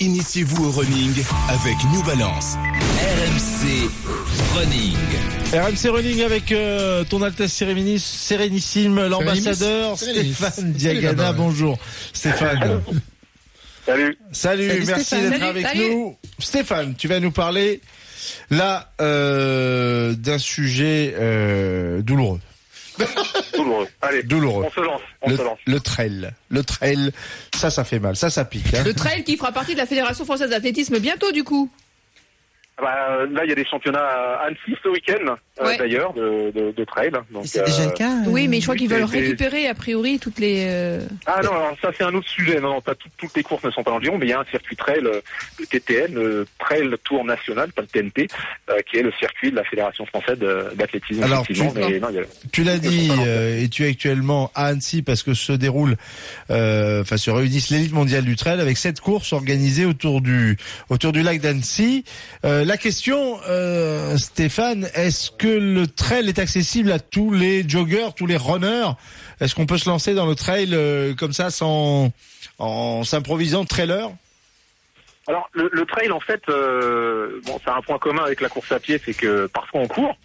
Initiez-vous au running avec New Balance. RMC Running. RMC Running avec euh, ton Altesse Sérénissime, l'ambassadeur Stéphane Diagana. Bonjour Stéphane. Salut. Salut, Salut, merci d'être avec salut. nous. Stéphane, tu vas nous parler là euh, d'un sujet euh, douloureux. Douloureux. Allez, Douloureux. on se lance. On Le, se lance. le trail. Le trail, ça, ça fait mal. Ça, ça pique. hein. Le trail qui fera partie de la Fédération française d'athlétisme bientôt du coup. Ah bah, là, il y a des championnats à Annecy ce week-end, euh, d'ailleurs, de, de, de trail. C'est déjà euh, le cas euh, Oui, mais je crois oui, qu'ils veulent récupérer a priori toutes les. euh, Ah non, alors ça c'est un autre sujet. Non, non, pas tout- toutes les courses ne sont pas en Lyon, mais il y a un circuit trail, euh, le TTN, le Trail Tour National, pas le TNT, euh, qui est le circuit de la Fédération française d'athlétisme. Alors, tu- mais non, il y a- Tu l'as dit, euh, et tu es actuellement à Annecy parce que se déroule, euh, enfin se réunissent l'élite mondiale du trail avec cette course organisée autour du autour du lac d'Annecy. Euh, la question, euh, Stéphane, est-ce que le trail est accessible à tous les joggers, tous les runners? Est-ce qu'on peut se lancer dans le trail euh, comme ça en s'improvisant trailer? Alors le, trail en fait, euh, bon, un point commun avec la course à pied, c'est que parfois on court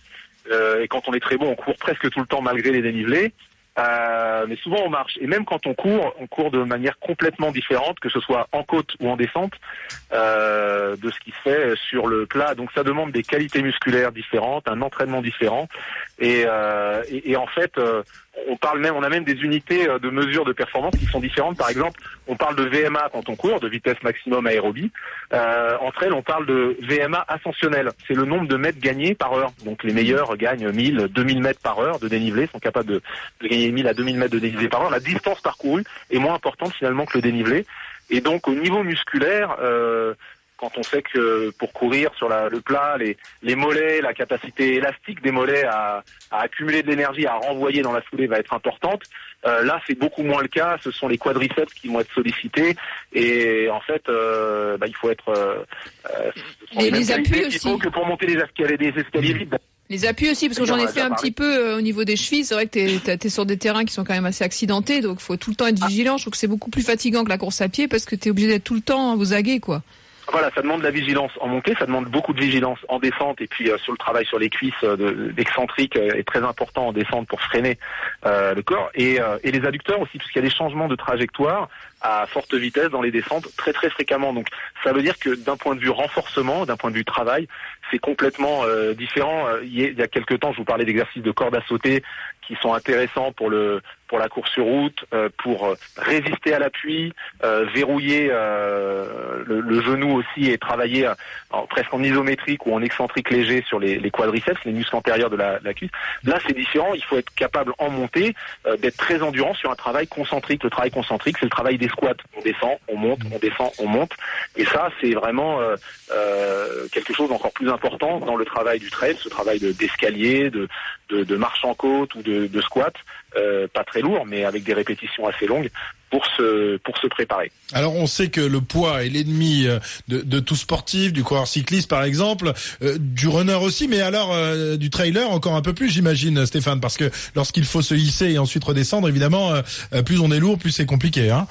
euh, et quand on est très bon, on court presque tout le temps malgré les dénivelés. Euh, mais souvent on marche et même quand on court, on court de manière complètement différente, que ce soit en côte ou en descente, euh, de ce qui se fait sur le plat. Donc ça demande des qualités musculaires différentes, un entraînement différent et, euh, en fait euh, on parle même, on a même des unités euh, de mesure de performance qui sont différentes. Par exemple, on parle de VMA quand on court, de vitesse maximum aérobie. Euh, entre elles, on parle de VMA ascensionnel. C'est le nombre de mètres gagnés par heure. Donc les meilleurs gagnent 1000, 2000 mètres par heure de dénivelé, sont capables de, de gagner 1000 à 2000 mètres de dénivelé par heure. La distance parcourue est moins importante finalement que le dénivelé. Et donc au niveau musculaire, euh, quand on sait que pour courir sur la- le plat, les, les mollets, la capacité élastique des mollets à, à accumuler de l'énergie, à renvoyer dans la foulée va être importante. Euh, là, c'est beaucoup moins le cas. Ce sont les quadriceps qui vont être sollicités. Et en fait, euh, bah, il faut être... euh, euh, Les- les appuis qu'il faut aussi. que pour monter des escaliers, des escaliers vides. Les appuis aussi, parce que j'en ai fait un parlé. petit peu au niveau des chevilles. C'est vrai que t'es- t'es sur des terrains qui sont quand même assez accidentés, donc faut tout le temps être vigilant. Je trouve que c'est beaucoup plus fatigant que la course à pied parce que t'es obligé d'être tout le temps aux aguets, quoi. Voilà, ça demande de la vigilance en montée, ça demande beaucoup de vigilance en descente et puis euh, sur le travail sur les cuisses euh, euh, est très important en descente pour freiner euh, le corps et, euh, et les adducteurs aussi puisqu'il y a des changements de trajectoire à forte vitesse dans les descentes très très fréquemment. Donc ça veut dire que d'un point de vue renforcement, d'un point de vue travail, c'est complètement différent. Il y a, il y a quelques temps, je vous parlais d'exercices de corde à sauter qui sont intéressants pour le pour la course sur route, euh, pour euh, résister à l'appui, euh, verrouiller le, genou aussi et travailler presque en isométrique ou en excentrique léger sur les, quadriceps, les muscles antérieurs de la, cuisse. Là, c'est différent. Il faut être capable en montée d'être très endurant sur un travail concentrique. Le travail concentrique, c'est le travail des squats. On descend, on monte, on descend, on monte. Et ça, c'est vraiment quelque chose d'encore plus important dans le travail du trail, ce travail de- d'escalier, de, de, de marche en côte ou de, de squat, euh, pas très lourd, mais avec des répétitions assez longues pour se pour se préparer. Alors on sait que le poids est l'ennemi euh, de, de tout sportif, du coureur cycliste par exemple, euh, du runner aussi, mais alors du trailer encore un peu plus j'imagine Stéphane, parce que lorsqu'il faut se hisser et ensuite redescendre, évidemment, plus on est lourd, plus c'est compliqué. Hein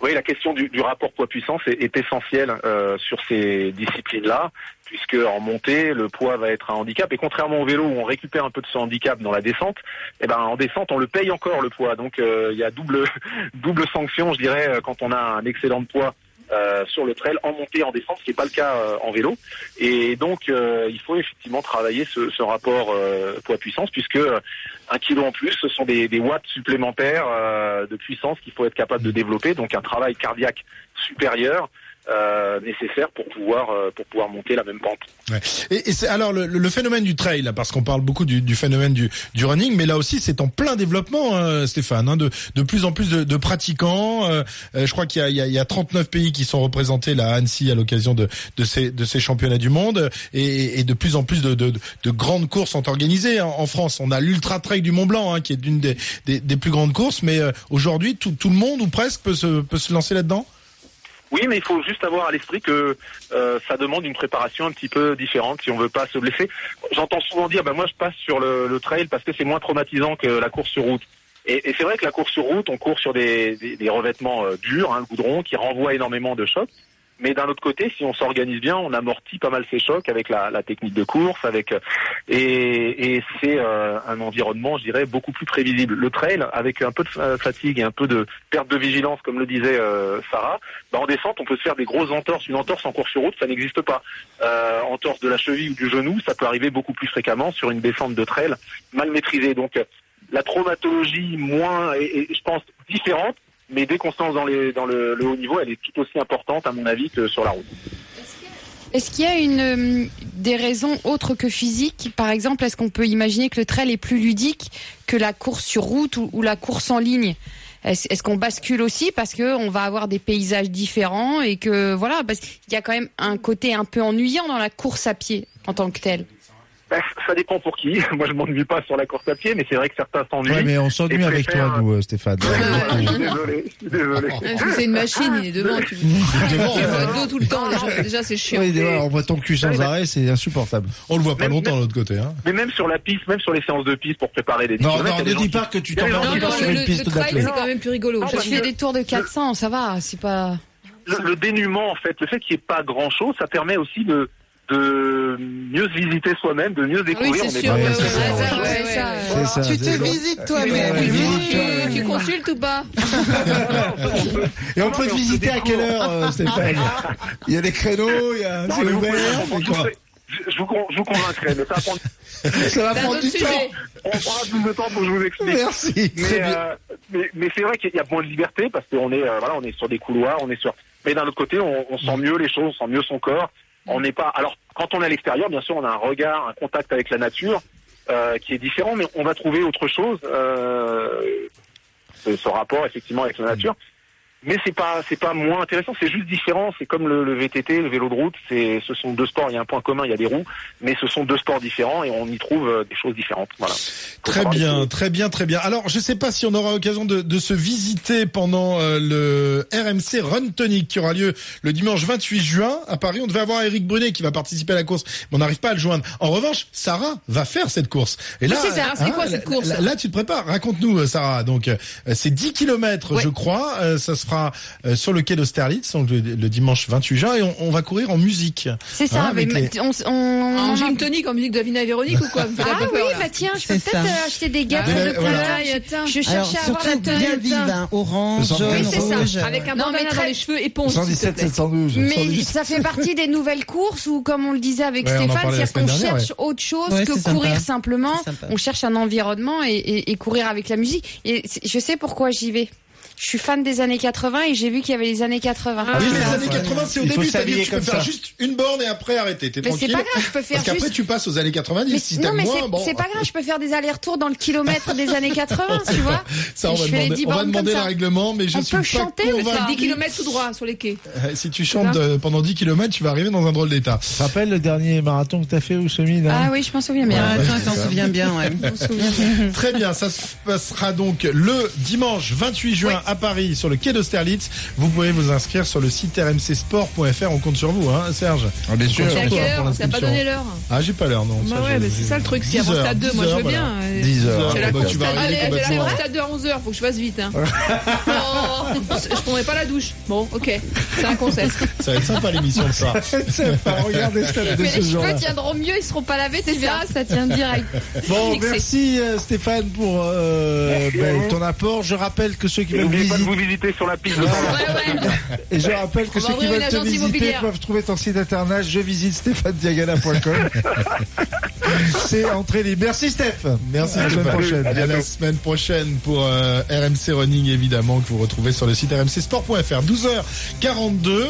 Oui, la question du, du rapport poids-puissance est, est essentielle euh, sur ces disciplines-là, puisque en montée, le poids va être un handicap. Et contrairement au vélo, où on récupère un peu de ce handicap dans la descente, eh ben en descente, on le paye encore le poids. Donc euh, il y a double double sanction, je dirais, euh, quand on a un excellent de poids. Euh, sur le trail en montée en descente, ce qui n'est pas le cas euh, en vélo. Et donc, euh, il faut effectivement travailler ce, ce rapport euh, poids-puissance, puisque euh, un kilo en plus, ce sont des, des watts supplémentaires de puissance qu'il faut être capable de développer, donc un travail cardiaque supérieur euh, nécessaire pour pouvoir euh, pour pouvoir monter la même pente. Ouais. Et, et alors le, le phénomène du trail, là, parce qu'on parle beaucoup du, du phénomène du, du running, mais là aussi c'est en plein développement, hein, Stéphane, hein, de, de plus en plus de, de pratiquants. euh, euh, je crois qu'il y a, y, a, y a 39 pays qui sont représentés là à Annecy à l'occasion de, de, ces, de ces championnats du monde, et, et de plus en plus de, de, de grandes courses sont organisées en, en France. On a l'ultra trail du Mont Blanc, hein, qui est d'une des, des, des plus grandes courses, mais euh, aujourd'hui tout, tout le monde ou presque peut se, peut se lancer là-dedans? Oui, mais il faut juste avoir à l'esprit que euh, ça demande une préparation un petit peu différente si on veut pas se blesser. J'entends souvent dire, ben moi je passe sur le, le trail parce que c'est moins traumatisant que la course sur route. Et, et c'est vrai que la course sur route, on court sur des, des, des revêtements euh, durs, hein, le goudron, qui renvoie énormément de chocs. Mais d'un autre côté, si on s'organise bien, on amortit pas mal ces chocs avec la, la technique de course, avec euh, et, et c'est euh, un environnement, je dirais, beaucoup plus prévisible. Le trail, avec un peu de fa- fatigue et un peu de perte de vigilance, comme le disait euh, Sarah, bah, en descente, on peut se faire des grosses entorses. Une entorse en course sur route, ça n'existe pas. Euh, entorse de la cheville ou du genou, ça peut arriver beaucoup plus fréquemment sur une descente de trail mal maîtrisée. Donc, euh, la traumatologie moins, est, je pense, différente. Mais dès qu'on se lance dans, le, haut niveau, elle est tout aussi importante, à mon avis, que sur la route. Est-ce qu'il y a une, euh, des raisons autres que physiques? Par exemple, est-ce qu'on peut imaginer que le trail est plus ludique que la course sur route ou, la course en ligne? Est-ce qu'on bascule aussi parce que on va avoir des paysages différents et que voilà, y a quand même un côté un peu ennuyant dans la course à pied en tant que telle? Ben, ça dépend pour qui. Moi, je m'ennuie pas sur la course à pied, mais c'est vrai que certains s'ennuient. Ouais, mais on s'ennuie avec préfère- toi, nous, euh, Stéphane. Ouais, je suis désolé, je suis désolé. Que c'est une machine, il est devant. Tu, tu vois le dos tout le temps. Déjà, déjà, c'est chiant. Oui, ouais, on voit ton cul sans arrêt, c'est insupportable. On le voit pas Même- longtemps de l'autre côté. Hein. Mais même sur la piste, même sur les séances de piste pour préparer des Non, non, ne dis pas que tu t'emmerdes pas sur le, une piste d'athlète. c'est quand même plus rigolo. Je fais des tours de 400, ça va, c'est pas. le, le dénuement, en fait, le fait qu'il n'y ait pas grand chose, ça permet aussi de, de mieux se visiter soi-même, de mieux Oui, découvrir. ouais, c'est ouais, ouais, ouais. Tu te visites toi-même. Tu, visite-toi, tu, tu consultes ou pas Et on peut te visiter à quelle heure, euh, Stéphane? Il y a des créneaux, il y a, c'est ouvert, c'est quoi? je, vous, je vous convaincrai, mais ça va prendre, Ça va prendre du sujet. temps. on prendra plus de temps pour que je vous explique. Merci. Mais, euh, mais, mais c'est vrai qu'il y a moins de liberté parce qu'on est, euh, voilà, on est sur des couloirs, on est sur. Mais d'un autre côté, on, on sent mieux les choses, on sent mieux son corps. On n'est pas. Alors, quand on est à l'extérieur, bien sûr, on a un regard, un contact avec la nature euh, qui est différent, mais on va trouver autre chose. Euh, ce, ce rapport effectivement avec la nature. Mais c'est pas c'est pas moins intéressant, c'est juste différent. C'est comme le, le VTT, le vélo de route. C'est ce sont deux sports. Il y a un point commun, il y a des roues, mais ce sont deux sports différents et on y trouve euh, des choses différentes. Voilà. Très bien, les- très bien, très bien. Alors, je sais pas si on aura l'occasion de, de se visiter pendant euh, le RMC Run Tonic qui aura lieu le dimanche 28 juin à Paris. On devait avoir Eric Brunet qui va participer à la course, mais on n'arrive pas à le joindre. En revanche, Sarah va faire cette course. Et là, Oui, c'est ça. C'est quoi, cette là- course là, là, tu te prépares. Raconte-nous, euh, Sarah. Donc, euh, c'est 10 kilomètres, Ouais. je crois. Euh, ça sera euh, sur le quai d'Austerlitz, donc le, le dimanche 28 juin, et on, on va courir en musique. C'est ça. Avec les- on, on, En gym tonic, en musique de Davina et Véronique ou quoi Ah oui, peur, bah tiens, je peux peut-être euh, acheter des gâteaux Ah, de voilà. Attends. Je Alors, cherchais à avoir la tenue. vive, hein, orange, Oui, jaune, rouge. Avec un bandana dans les cheveux éponge. s'il te 117 plaît. 712. Mais 117. ça fait partie des nouvelles courses où, comme on le disait avec Stéphane, c'est-à-dire qu'on cherche autre chose que courir simplement. On cherche un environnement et, courir avec la musique. Et je sais pourquoi j'y vais. Je suis fan des années 80 et j'ai vu qu'il y avait les années 80. Ah, oui, les années 80, c'est au Il début, c'est-à-dire tu peux faire ça. juste une borne et après arrêter. T'es Mais c'est pas grave, je peux faire Parce qu'après, juste. tu passes aux années 90. Mais, si non, mais moins, c'est bon. c'est pas grave, je peux faire des allers-retours dans le kilomètre des années 80, tu vois. Ça, on va demander, 10 on va demander le règlement, mais je On suis peut pas chanter, C'est convaincu. 10 km tout droit sur les quais. Euh, Si tu chantes euh, pendant 10 km, tu vas arriver dans un drôle d'état. Tu te rappelles le dernier marathon que t'as fait au semi là? Ah oui, je m'en souviens bien. Ah, souviens bien, ouais. Très bien, ça se passera donc le dimanche 28 juin à Paris sur le quai d'Austerlitz. Vous pouvez vous inscrire sur le site rmcsport.fr. On compte sur vous, hein, Serge. Ah, bien sûr. C'est à quelle l'inscription. heure T'as pas donné l'heure Ah, j'ai pas l'heure, non. Bah ça, ouais, mais c'est ça le truc. Si avant 10 heures, stade 2, moi 10 je veux voilà. bien. euh, 10 heures. J'ai la bah, tu vas Allez, j'ai la stade 2 à 11h, faut que je fasse vite. Hein. Oh, je prendrai pas la douche. Bon, ok, c'est un concept. Ça va être sympa l'émission de ça. C'est pas regarder le stade de Mais ce les jour-là. cheveux tiendront mieux, ils seront pas lavés, tu verras, ça tient direct. Bon, merci euh, Stéphane pour euh, Merci ben, ton apport. Je rappelle que ceux qui veulent n'oubliez pas de vous visiter sur la piste et je rappelle que ceux qui veulent te visiter peuvent trouver ton site internet. Je visite stéphanediagana.com. C'est entrée libre. Merci Steph. Merci À la semaine prochaine. À la semaine prochaine pour euh, RMC Running évidemment que vous retrouvez sur le site rmcsport.fr. 12h42.